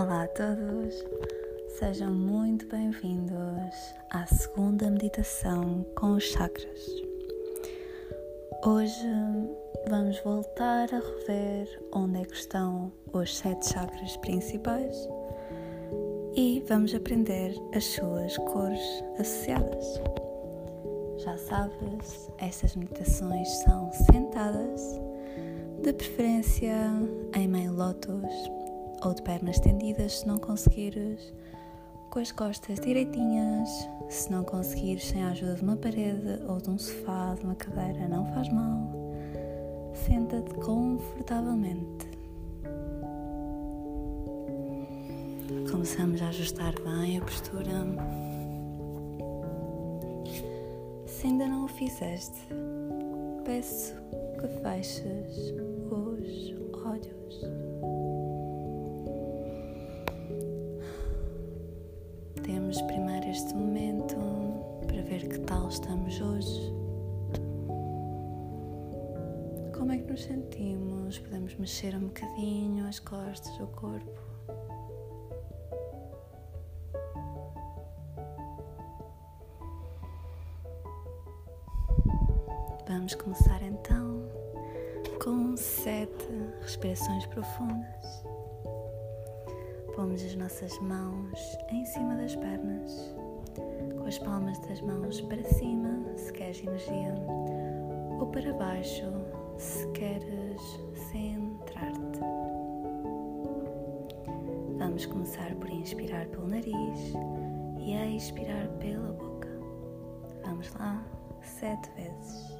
Olá a todos, sejam muito bem-vindos à segunda meditação com os chakras. Hoje vamos voltar a rever onde é que estão os sete chakras principais e vamos aprender as suas cores associadas. Já sabes, estas meditações são sentadas, de preferência em meio lótus ou de pernas estendidas se não conseguires, com as costas direitinhas, se não conseguires sem a ajuda de uma parede ou de um sofá, de uma cadeira, não faz mal. Senta-te confortavelmente. Começamos a ajustar bem a postura. Se ainda não o fizeste, peço que feches Temos primeiro este momento para ver que tal estamos hoje. Como é que nos sentimos? Podemos mexer um bocadinho as costas, o corpo. Vamos começar então com sete respirações profundas. Pomos as nossas mãos em cima das pernas, com as palmas das mãos para cima, se queres energia, ou para baixo, se queres centrar-te. Vamos começar por inspirar pelo nariz e expirar pela boca. Vamos lá, sete vezes.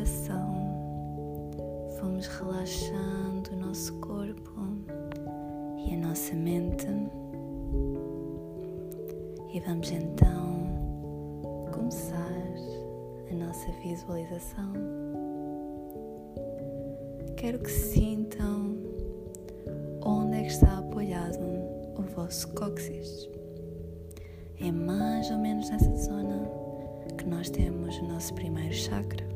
Respiração, vamos relaxando o nosso corpo e a nossa mente, e vamos então começar a nossa visualização. Quero que sintam onde é que está apoiado o vosso cóccix. É mais ou menos nessa zona que nós temos o nosso primeiro chakra,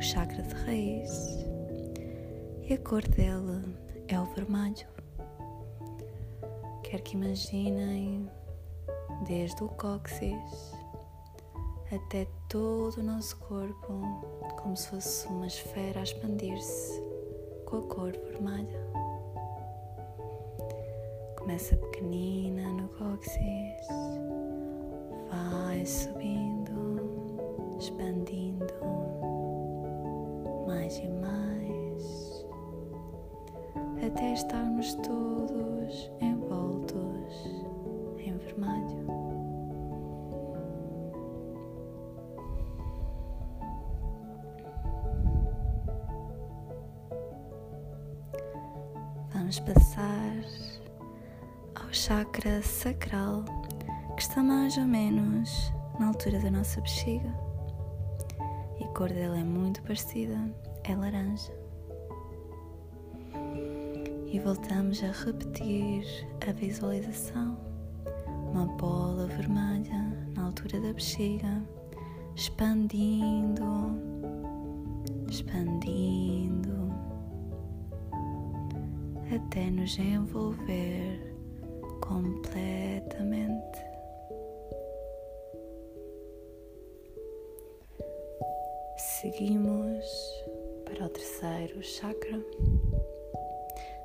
o chakra de raiz, e a cor dele é o vermelho. Quero que imaginem desde o cóccix até todo o nosso corpo, como se fosse uma esfera a expandir-se com a cor vermelha. Começa pequenina no cóccix, vai subindo expandindo mais e mais até estarmos todos envoltos em vermelho. Vamos passar ao chakra sacral que está mais ou menos na altura da nossa bexiga cor dela é muito parecida, é laranja. E voltamos a repetir a visualização. uma bola vermelha na altura da bexiga, expandindo, expandindo, até nos envolver completamente. Seguimos para o terceiro chakra,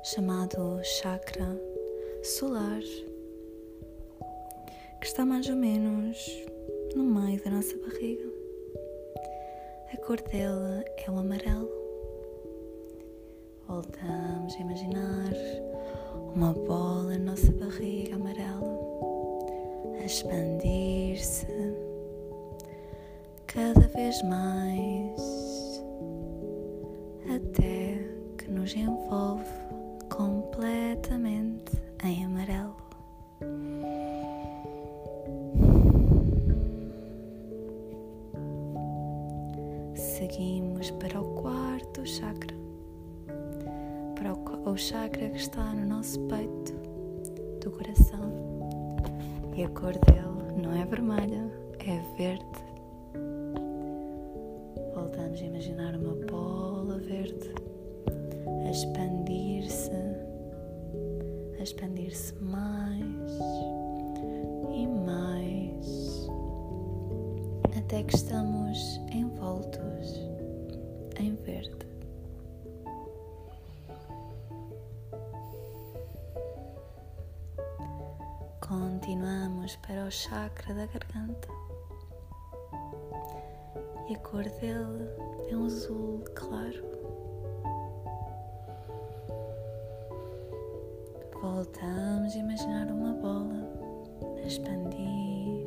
chamado chakra solar que está mais ou menos no meio da nossa barriga. A cor dela é o amarelo. Voltamos a imaginar uma bola na nossa barriga amarela a expandir-se cada vez mais até que nos envolve completamente em amarelo. seguimos para o quarto chakra, para o, chakra que está no nosso peito do coração. E a cor dele não é vermelha, é verde. Voltamos a imaginar uma bola verde a expandir-se, a expandir-se mais e mais, até que estamos envoltos em verde. Continuamos para o chakra da garganta e a cor dele é um azul claro. Voltamos a imaginar uma bola a expandir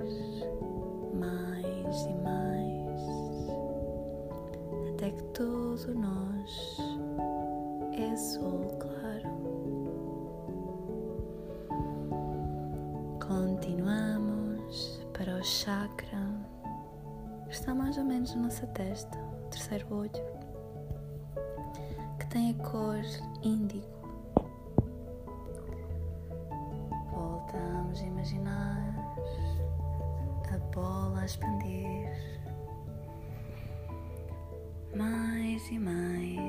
mais e mais até que todo nós é azul claro. Continuamos para o chakra está mais ou menos na nossa testa, o terceiro olho, que tem a cor índigo. Voltamos a imaginar a bola a expandir mais e mais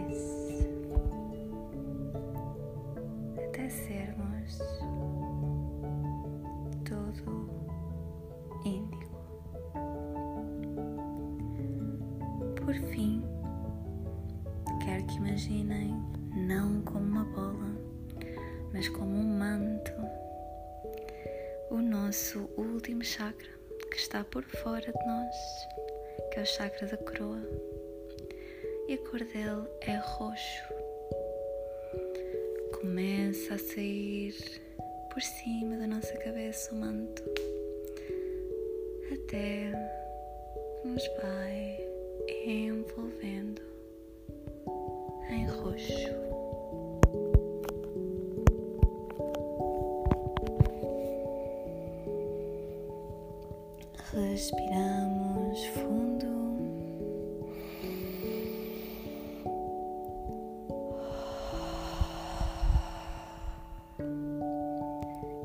nosso último chakra que está por fora de nós, que é o chakra da coroa e a cor dele é roxo. Começa a sair por cima da nossa cabeça o manto até nos vai envolvendo em roxo. Respiramos fundo.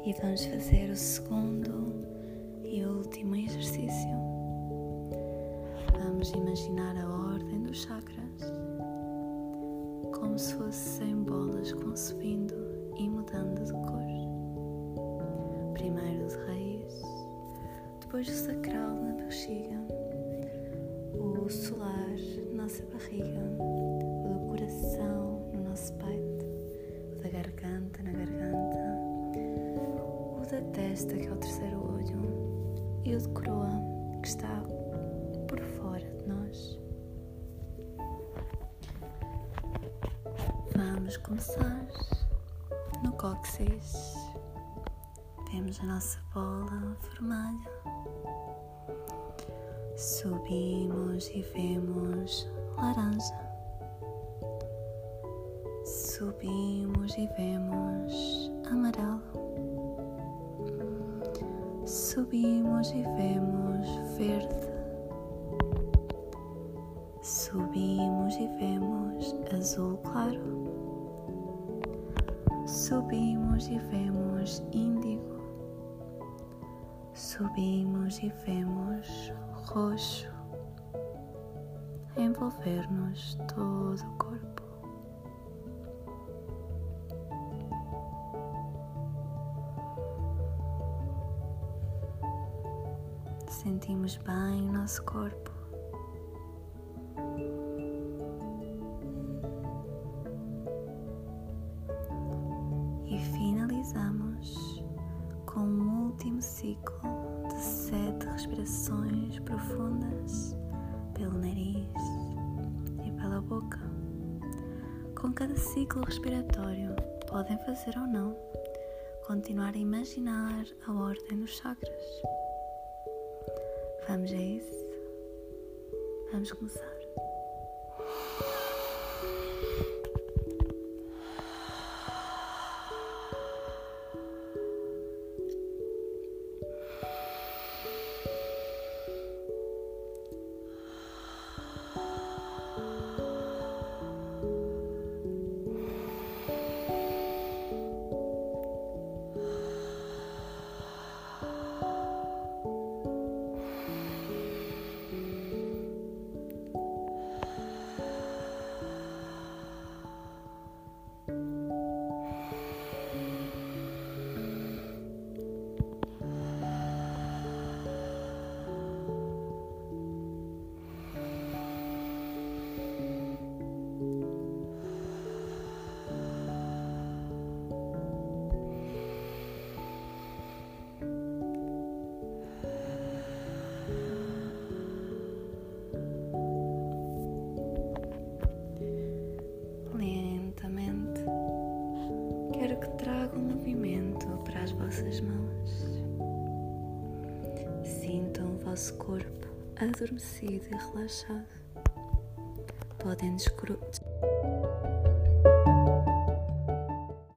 E vamos fazer o segundo e último exercício. Vamos imaginar a ordem dos chakras como se fossem bolas subindo e mudando de cor. O sacral na bexiga, o solar na nossa barriga, o do coração no nosso peito, o da garganta na garganta da testa, que é o terceiro olho, e o de coroa, que está por fora de nós. Vamos começar no cóccix. Temos a nossa bola vermelha. Subimos e vemos laranja. Subimos e vemos amarelo subimos e vemos verde. Subimos e vemos azul claro. Subimos e vemos índigo. Subimos e vemos roxo envolver-nos todo o corpo. Sentimos bem nosso corpo. Ciclo respiratório, podem fazer ou não, continuar a imaginar a ordem dos chakras. Vamos a isso? Vamos começar. Vossas mãos. Sintam o vosso corpo adormecido e relaxado. Podem descobrir